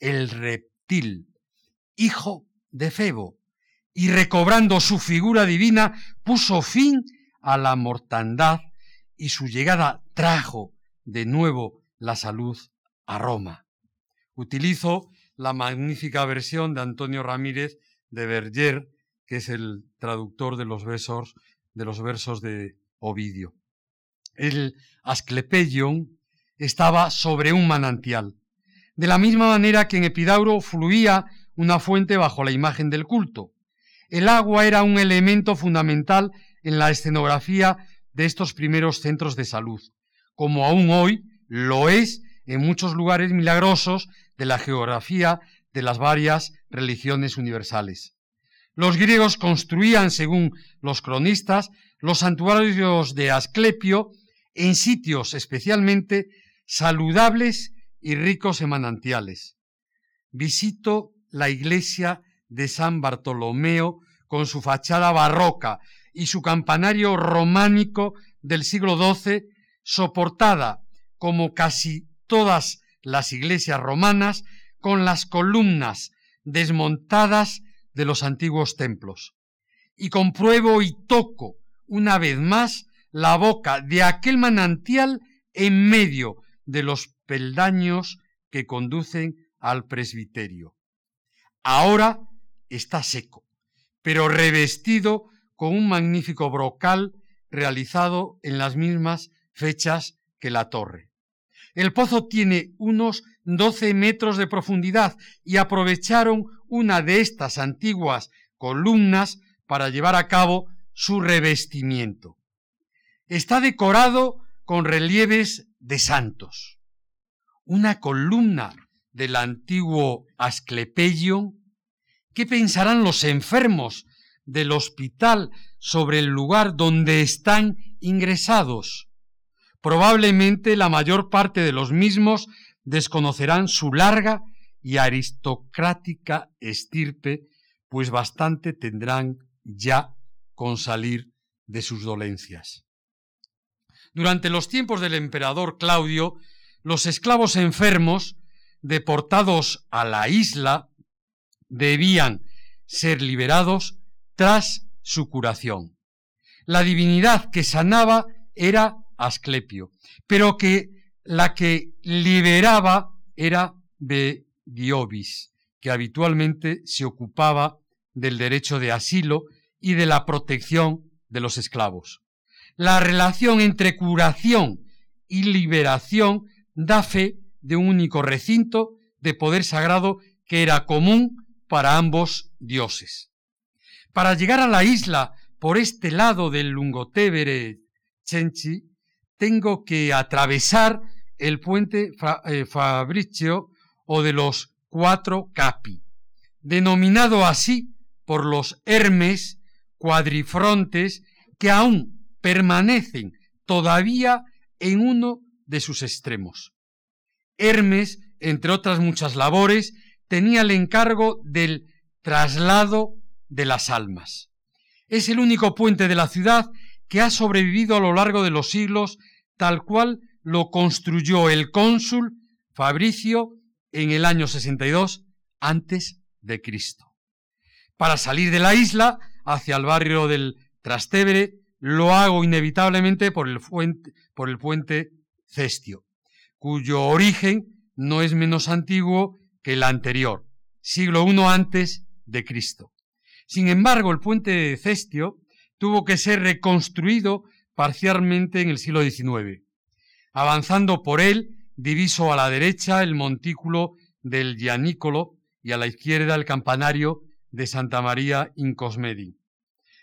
el reptil, hijo de Febo, y recobrando su figura divina, puso fin a la mortandad y su llegada trajo de nuevo la salud a Roma. Utilizo la magnífica versión de Antonio Ramírez de Berger, que es el traductor de los versos de, los versos de Ovidio. El Asclepeion estaba sobre un manantial, de la misma manera que en Epidauro fluía una fuente bajo la imagen del culto. El agua era un elemento fundamental en la escenografía de estos primeros centros de salud, como aún hoy lo es en muchos lugares milagrosos de la geografía de las varias religiones universales. Los griegos construían, según los cronistas, los santuarios de Asclepio en sitios especialmente saludables y ricos en manantiales. Visito la iglesia de San Bartolomeo con su fachada barroca y su campanario románico del siglo XII, soportada, como casi todas las iglesias romanas, con las columnas desmontadas de los antiguos templos. Y compruebo y toco una vez más la boca de aquel manantial en medio de los peldaños que conducen al presbiterio. Ahora está seco, pero revestido con un magnífico brocal realizado en las mismas fechas que la torre. El pozo tiene unos 12 metros de profundidad y aprovecharon una de estas antiguas columnas para llevar a cabo su revestimiento. Está decorado con relieves de santos. Una columna del antiguo Asclepeion. ¿Qué pensarán los enfermos del hospital sobre el lugar donde están ingresados. Probablemente la mayor parte de los mismos desconocerán su larga y aristocrática estirpe, pues bastante tendrán ya con salir de sus dolencias. Durante los tiempos del emperador Claudio, los esclavos enfermos, deportados a la isla, debían ser liberados tras su curación. La divinidad que sanaba era Asclepio, pero que la que liberaba era Bediovis, que habitualmente se ocupaba del derecho de asilo y de la protección de los esclavos. La relación entre curación y liberación da fe de un único recinto de poder sagrado que era común para ambos dioses. Para llegar a la isla por este lado del Lungotevere Chenchi, tengo que atravesar el puente eh, Fabricio o de los cuatro capi, denominado así por los Hermes cuadrifrontes que aún permanecen todavía en uno de sus extremos. Hermes, entre otras muchas labores, tenía el encargo del traslado de las almas. Es el único puente de la ciudad que ha sobrevivido a lo largo de los siglos tal cual lo construyó el cónsul Fabricio en el año 62 antes de Cristo. Para salir de la isla hacia el barrio del Trastevere lo hago inevitablemente por el, por el puente Cestio, cuyo origen no es menos antiguo que el anterior, siglo I antes de Cristo. Sin embargo, el puente Cestio tuvo que ser reconstruido parcialmente en el siglo XIX. Avanzando por él, diviso a la derecha el montículo del Gianicolo y a la izquierda el campanario de Santa María in Cosmedi.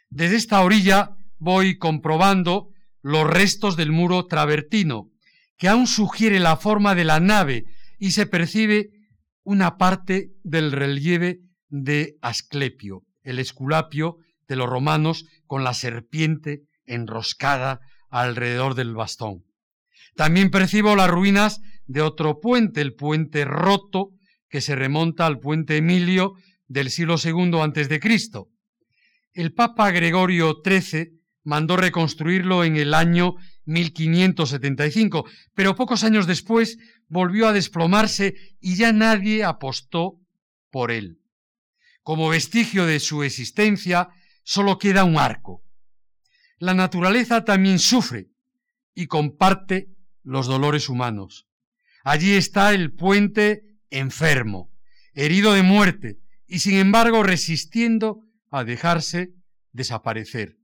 Desde esta orilla voy comprobando los restos del muro travertino, que aún sugiere la forma de la nave y se percibe una parte del relieve de Asclepio, el esculapio de los romanos con la serpiente enroscada alrededor del bastón. También percibo las ruinas de otro puente, el puente roto, que se remonta al puente Emilio del siglo II antes de Cristo. El Papa Gregorio XIII mandó reconstruirlo en el año 1575, pero pocos años después volvió a desplomarse y ya nadie apostó por él. Como vestigio de su existencia, solo queda un arco. La naturaleza también sufre y comparte los dolores humanos. Allí está el puente enfermo, herido de muerte, y sin embargo resistiendo a dejarse desaparecer.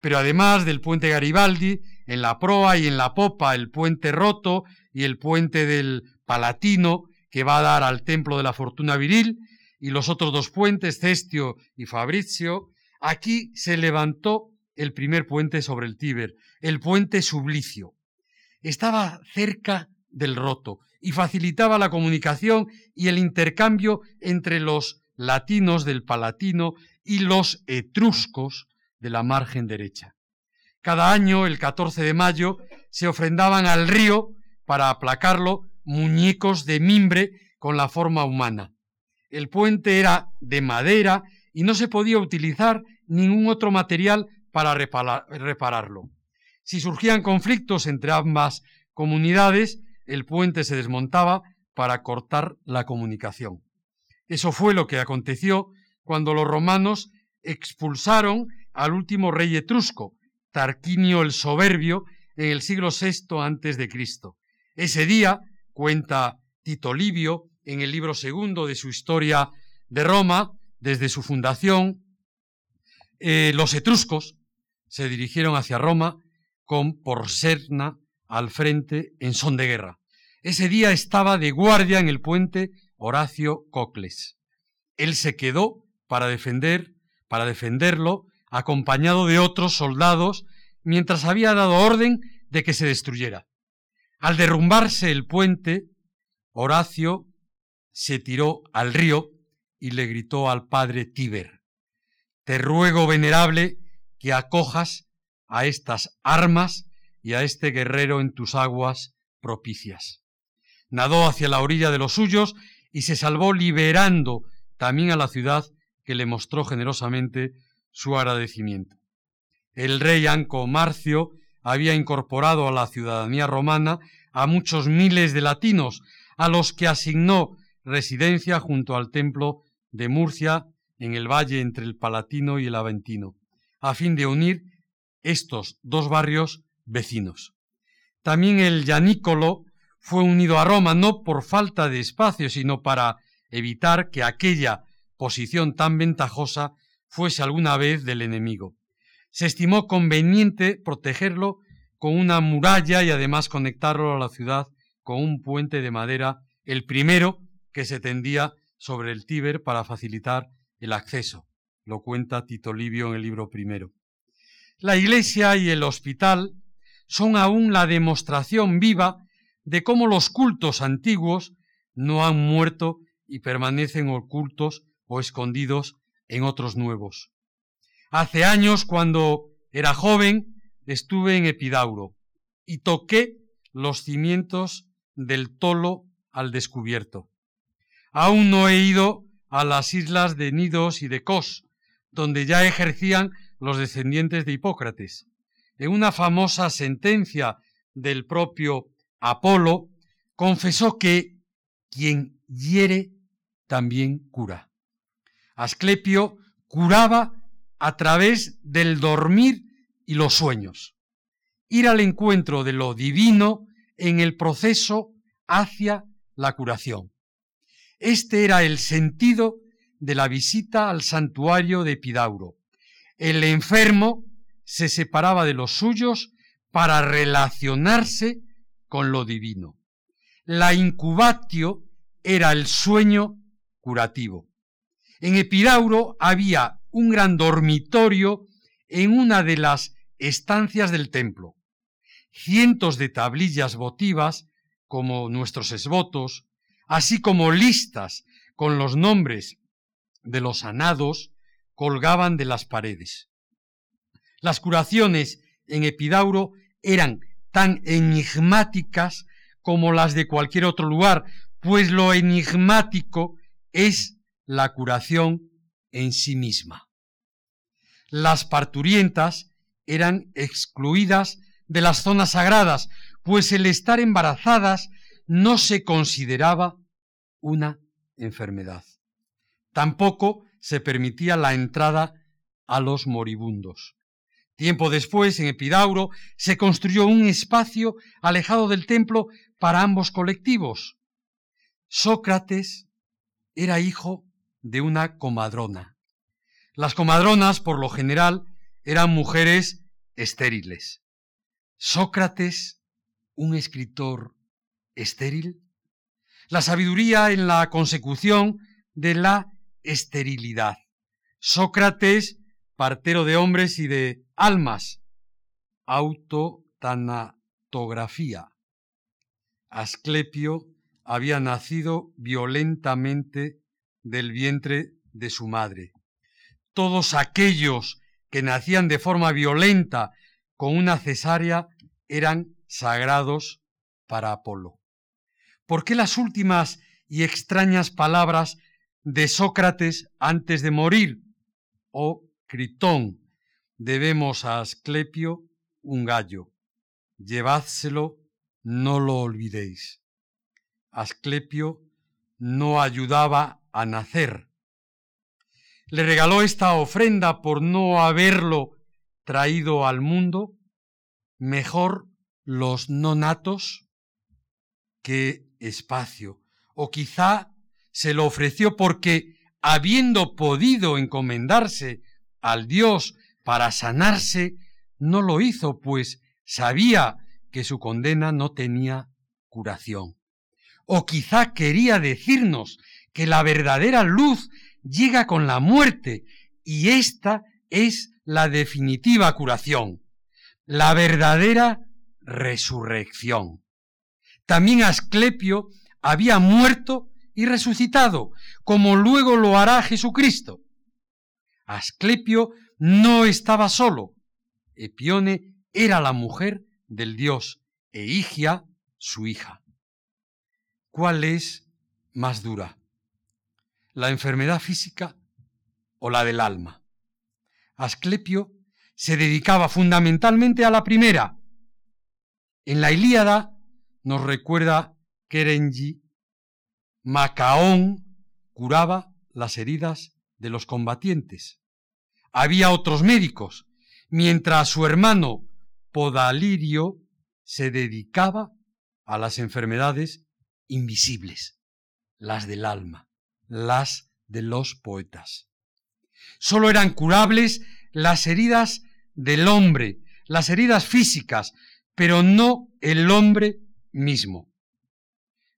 Pero además del puente Garibaldi, en la proa y en la popa el puente roto y el puente del Palatino, que va a dar al templo de la fortuna viril, y los otros dos puentes, Cestio y Fabrizio, aquí se levantó el primer puente sobre el Tíber, el puente Sublicio. Estaba cerca del roto y facilitaba la comunicación y el intercambio entre los latinos del Palatino y los etruscos de la margen derecha. Cada año, el 14 de mayo, se ofrendaban al río, para aplacarlo, muñecos de mimbre con la forma humana. El puente era de madera y no se podía utilizar ningún otro material para repararlo. Si surgían conflictos entre ambas comunidades, el puente se desmontaba para cortar la comunicación. Eso fue lo que aconteció cuando los romanos expulsaron al último rey etrusco, Tarquinio el Soberbio, en el siglo VI Cristo. Ese día, cuenta Tito Livio en el libro segundo de su historia de Roma, desde su fundación, eh, los etruscos se dirigieron hacia Roma con Porserna al frente en son de guerra. Ese día estaba de guardia en el puente Horacio Cocles. Él se quedó para defender, para defenderlo, acompañado de otros soldados, mientras había dado orden de que se destruyera. Al derrumbarse el puente, Horacio se tiró al río y le gritó al padre Tíber, Te ruego, venerable, que acojas a estas armas y a este guerrero en tus aguas propicias. Nadó hacia la orilla de los suyos y se salvó liberando también a la ciudad que le mostró generosamente su agradecimiento. El rey Anco Marcio había incorporado a la ciudadanía romana a muchos miles de latinos, a los que asignó residencia junto al templo de Murcia en el valle entre el Palatino y el Aventino, a fin de unir estos dos barrios vecinos. También el Yanícolo fue unido a Roma no por falta de espacio, sino para evitar que aquella posición tan ventajosa fuese alguna vez del enemigo. Se estimó conveniente protegerlo con una muralla y además conectarlo a la ciudad con un puente de madera, el primero que se tendía sobre el Tíber para facilitar el acceso. Lo cuenta Tito Livio en el libro primero. La iglesia y el hospital son aún la demostración viva de cómo los cultos antiguos no han muerto y permanecen ocultos o escondidos en otros nuevos. Hace años, cuando era joven, estuve en Epidauro y toqué los cimientos del tolo al descubierto. Aún no he ido a las islas de Nidos y de Kos, donde ya ejercían los descendientes de Hipócrates. En una famosa sentencia del propio Apolo, confesó que quien hiere también cura. Asclepio curaba a través del dormir y los sueños. Ir al encuentro de lo divino en el proceso hacia la curación. Este era el sentido de la visita al santuario de Epidauro. El enfermo se separaba de los suyos para relacionarse con lo divino. La incubatio era el sueño curativo. En Epidauro había un gran dormitorio en una de las estancias del templo. Cientos de tablillas votivas, como nuestros esvotos, así como listas con los nombres de los sanados, colgaban de las paredes. Las curaciones en Epidauro eran tan enigmáticas como las de cualquier otro lugar, pues lo enigmático es la curación en sí misma. Las parturientas eran excluidas de las zonas sagradas, pues el estar embarazadas no se consideraba una enfermedad. Tampoco se permitía la entrada a los moribundos. Tiempo después, en Epidauro, se construyó un espacio alejado del templo para ambos colectivos. Sócrates era hijo de una comadrona. Las comadronas, por lo general, eran mujeres estériles. Sócrates, un escritor estéril. La sabiduría en la consecución de la esterilidad. Sócrates, partero de hombres y de almas. Autotanatografía. Asclepio había nacido violentamente del vientre de su madre. Todos aquellos que nacían de forma violenta con una cesárea eran sagrados para Apolo. ¿Por qué las últimas y extrañas palabras de Sócrates antes de morir? Oh Critón, debemos a Asclepio un gallo. Llevádselo, no lo olvidéis. Asclepio no ayudaba a nacer. Le regaló esta ofrenda por no haberlo traído al mundo. Mejor los no natos que espacio. O quizá se lo ofreció porque, habiendo podido encomendarse al Dios para sanarse, no lo hizo, pues sabía que su condena no tenía curación. O quizá quería decirnos que la verdadera luz llega con la muerte y esta es la definitiva curación, la verdadera resurrección. También Asclepio había muerto y resucitado, como luego lo hará Jesucristo. Asclepio no estaba solo. Epione era la mujer del dios e Higia su hija. ¿Cuál es más dura? ¿La enfermedad física o la del alma? Asclepio se dedicaba fundamentalmente a la primera. En la Ilíada nos recuerda Kerenji, Macaón curaba las heridas de los combatientes. Había otros médicos, mientras su hermano Podalirio se dedicaba a las enfermedades invisibles, las del alma, las de los poetas. Solo eran curables las heridas del hombre, las heridas físicas, pero no el hombre mismo.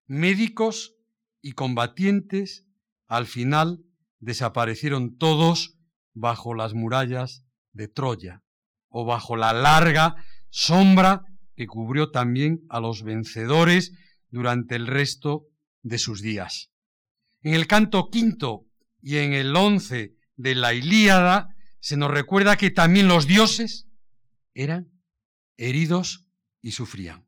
Médicos y combatientes al final desaparecieron todos bajo las murallas de Troya o bajo la larga sombra que cubrió también a los vencedores durante el resto de sus días. En el canto quinto y en el once de la Ilíada se nos recuerda que también los dioses eran heridos y sufrían.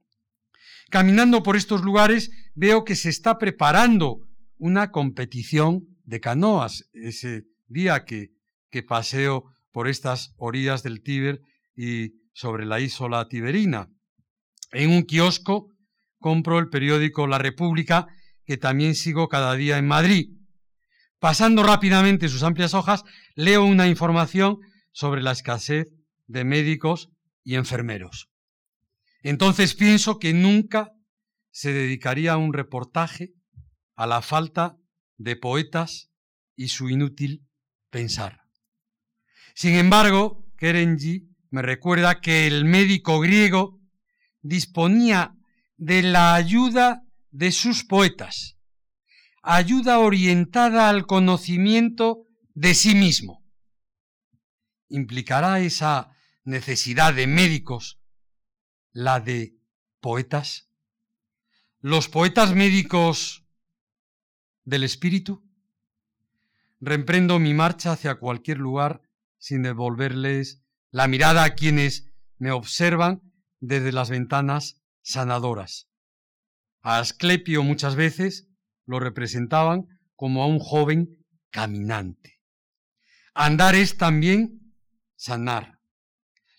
Caminando por estos lugares veo que se está preparando una competición de canoas ese día que, que paseo por estas orillas del Tíber y sobre la isla tiberina. En un kiosco compro el periódico La República, que también sigo cada día en Madrid. Pasando rápidamente sus amplias hojas, leo una información sobre la escasez de médicos y enfermeros. Entonces pienso que nunca se dedicaría un reportaje a la falta de poetas y su inútil pensar. Sin embargo, Kerenji me recuerda que el médico griego disponía de la ayuda de sus poetas, ayuda orientada al conocimiento de sí mismo. ¿Implicará esa necesidad de médicos la de poetas? ¿Los poetas médicos del espíritu? Reemprendo mi marcha hacia cualquier lugar sin devolverles la mirada a quienes me observan desde las ventanas sanadoras. A Asclepio muchas veces lo representaban como a un joven caminante. Andar es también sanar.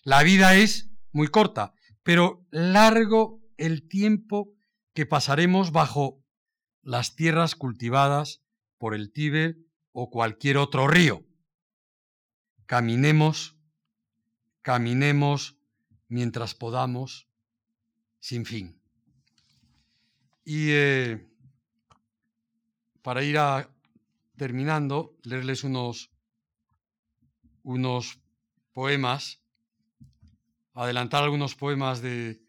La vida es muy corta, pero largo el tiempo que pasaremos bajo las tierras cultivadas por el Tíber o cualquier otro río. Caminemos, caminemos mientras podamos, sin fin. Y eh, para ir terminando, leerles unos, unos poemas, adelantar algunos poemas de,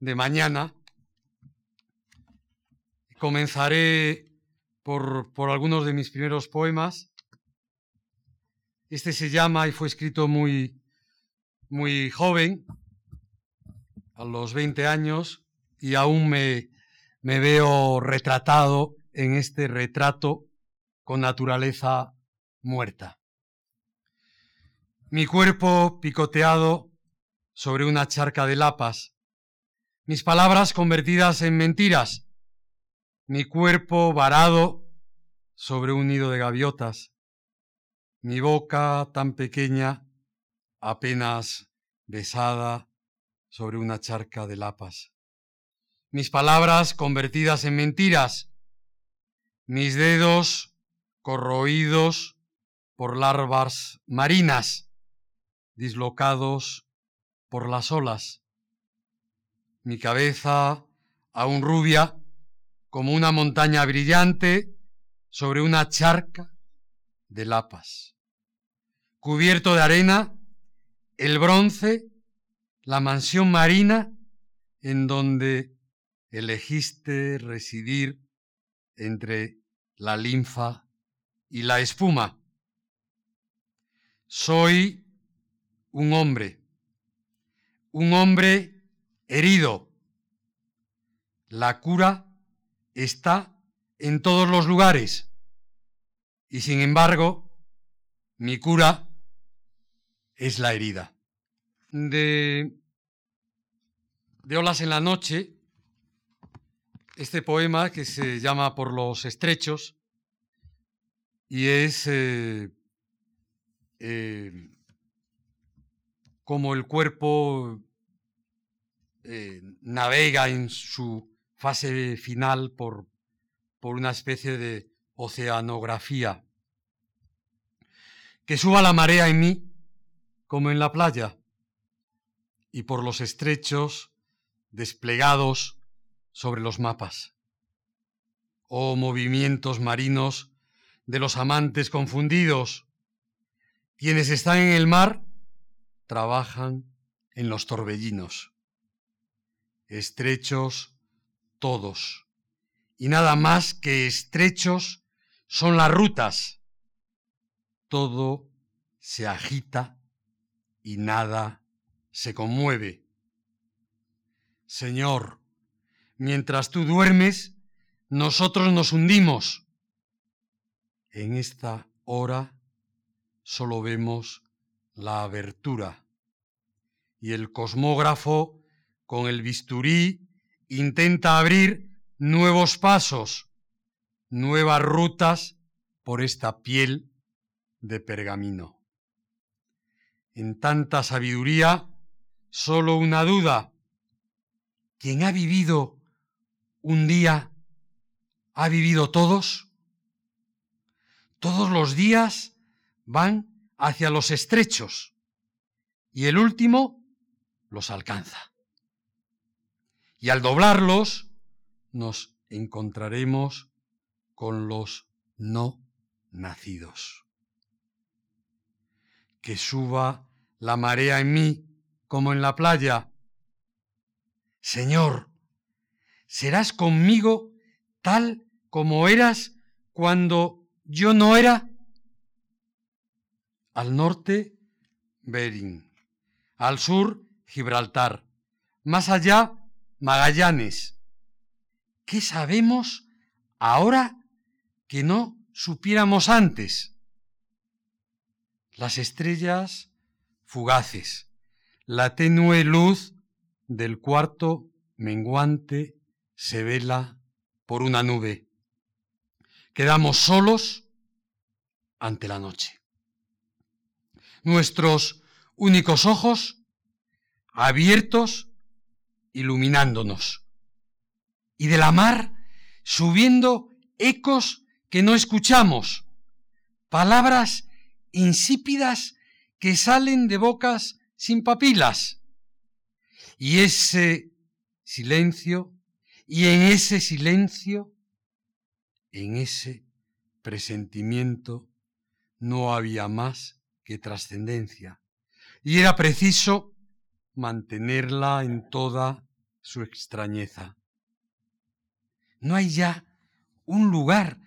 de mañana. Comenzaré por, por algunos de mis primeros poemas. Este se llama y fue escrito muy, muy joven, a los 20 años, y aún me, me veo retratado en este retrato con naturaleza muerta. Mi cuerpo picoteado sobre una charca de lapas, mis palabras convertidas en mentiras, mi cuerpo varado sobre un nido de gaviotas, mi boca tan pequeña, apenas besada sobre una charca de lapas. Mis palabras convertidas en mentiras, mis dedos corroídos por larvas marinas, dislocados por las olas, mi cabeza aún rubia como una montaña brillante sobre una charca de lapas. Cubierto de arena, el bronce, la mansión marina en donde elegiste residir entre la linfa y la espuma. Soy un hombre, un hombre herido. La cura está en todos los lugares y sin embargo mi cura es la herida. De, de Olas en la Noche, este poema que se llama Por los Estrechos y es eh, eh, como el cuerpo eh, navega en su fase final por, por una especie de oceanografía. Que suba la marea en mí como en la playa y por los estrechos desplegados sobre los mapas. Oh movimientos marinos de los amantes confundidos, quienes están en el mar trabajan en los torbellinos. Estrechos todos, y nada más que estrechos son las rutas. Todo se agita y nada se conmueve. Señor, mientras tú duermes, nosotros nos hundimos. En esta hora solo vemos la abertura. Y el cosmógrafo, con el bisturí, intenta abrir nuevos pasos, nuevas rutas por esta piel de pergamino. En tanta sabiduría, solo una duda. ¿Quién ha vivido un día, ha vivido todos? Todos los días van hacia los estrechos y el último los alcanza. Y al doblarlos nos encontraremos con los no nacidos. Que suba la marea en mí como en la playa. Señor, serás conmigo tal como eras cuando yo no era. Al norte, Bering. Al sur, Gibraltar. Más allá, Magallanes. ¿Qué sabemos ahora que no supiéramos antes? Las estrellas fugaces, la tenue luz del cuarto menguante se vela por una nube. Quedamos solos ante la noche nuestros únicos ojos abiertos, iluminándonos. Y de la mar subiendo ecos que no escuchamos, palabras insípidas que salen de bocas sin papilas. Y ese silencio, y en ese silencio, en ese presentimiento, no había más que trascendencia, y era preciso mantenerla en toda su extrañeza. No hay ya un lugar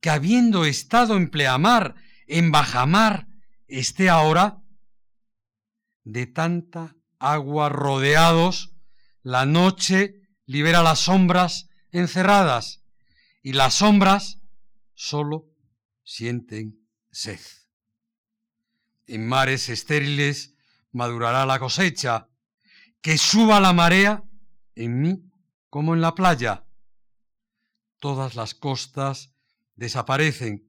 que habiendo estado en pleamar, en bajamar, esté ahora de tanta agua rodeados, la noche libera las sombras encerradas. Y las sombras sólo sienten sed. En mares estériles madurará la cosecha, que suba la marea en mí como en la playa. Todas las costas desaparecen,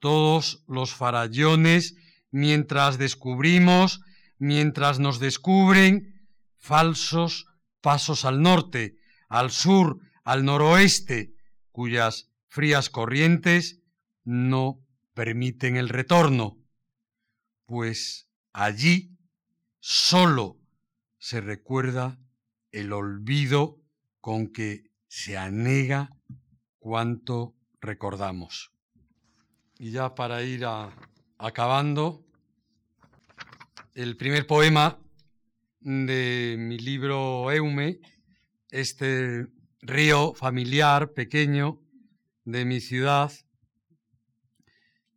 todos los farallones, mientras descubrimos, mientras nos descubren, falsos pasos al norte, al sur, al noroeste, cuyas frías corrientes no permiten el retorno pues allí sólo se recuerda el olvido con que se anega cuanto recordamos. Y ya para ir acabando, el primer poema de mi libro Eume, este río familiar pequeño de mi ciudad,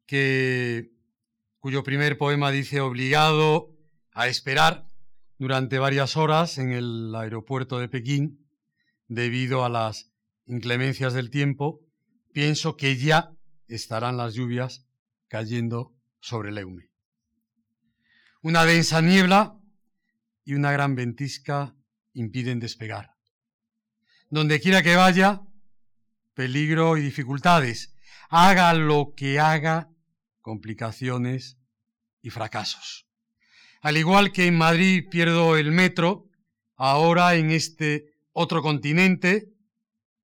cuyo primer poema dice obligado a esperar durante varias horas en el aeropuerto de Pekín debido a las inclemencias del tiempo, pienso que ya estarán las lluvias cayendo sobre el Eume. Una densa niebla y una gran ventisca impiden despegar. Donde quiera que vaya, peligro y dificultades. Haga lo que haga, complicaciones y fracasos. Al igual que en Madrid pierdo el metro, ahora en este otro continente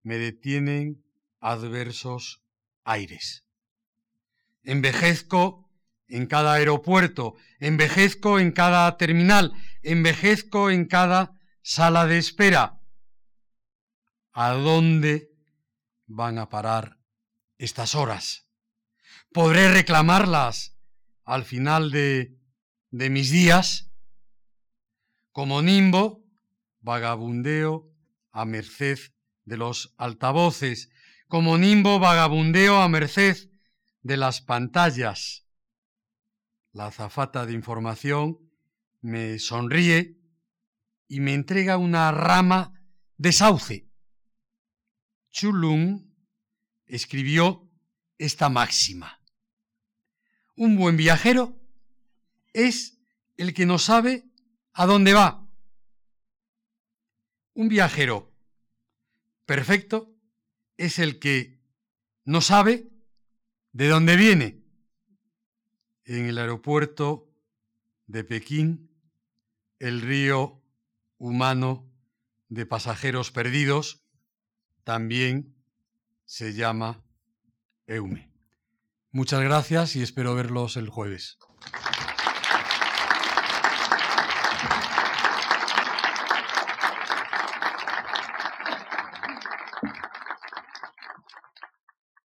me detienen adversos aires. Envejezco en cada aeropuerto, envejezco en cada terminal, envejezco en cada sala de espera. ¿A dónde van a parar estas horas? ¿Podré reclamarlas al final de, de mis días, como nimbo, vagabundeo a merced de los altavoces, como nimbo vagabundeo a merced de las pantallas. La azafata de información me sonríe y me entrega una rama de sauce. Chulung escribió esta máxima. Un buen viajero es el que no sabe a dónde va. Un viajero perfecto es el que no sabe de dónde viene. En el aeropuerto de Pekín, el río humano de pasajeros perdidos también se llama Eume. Muchas gracias y espero verlos el jueves.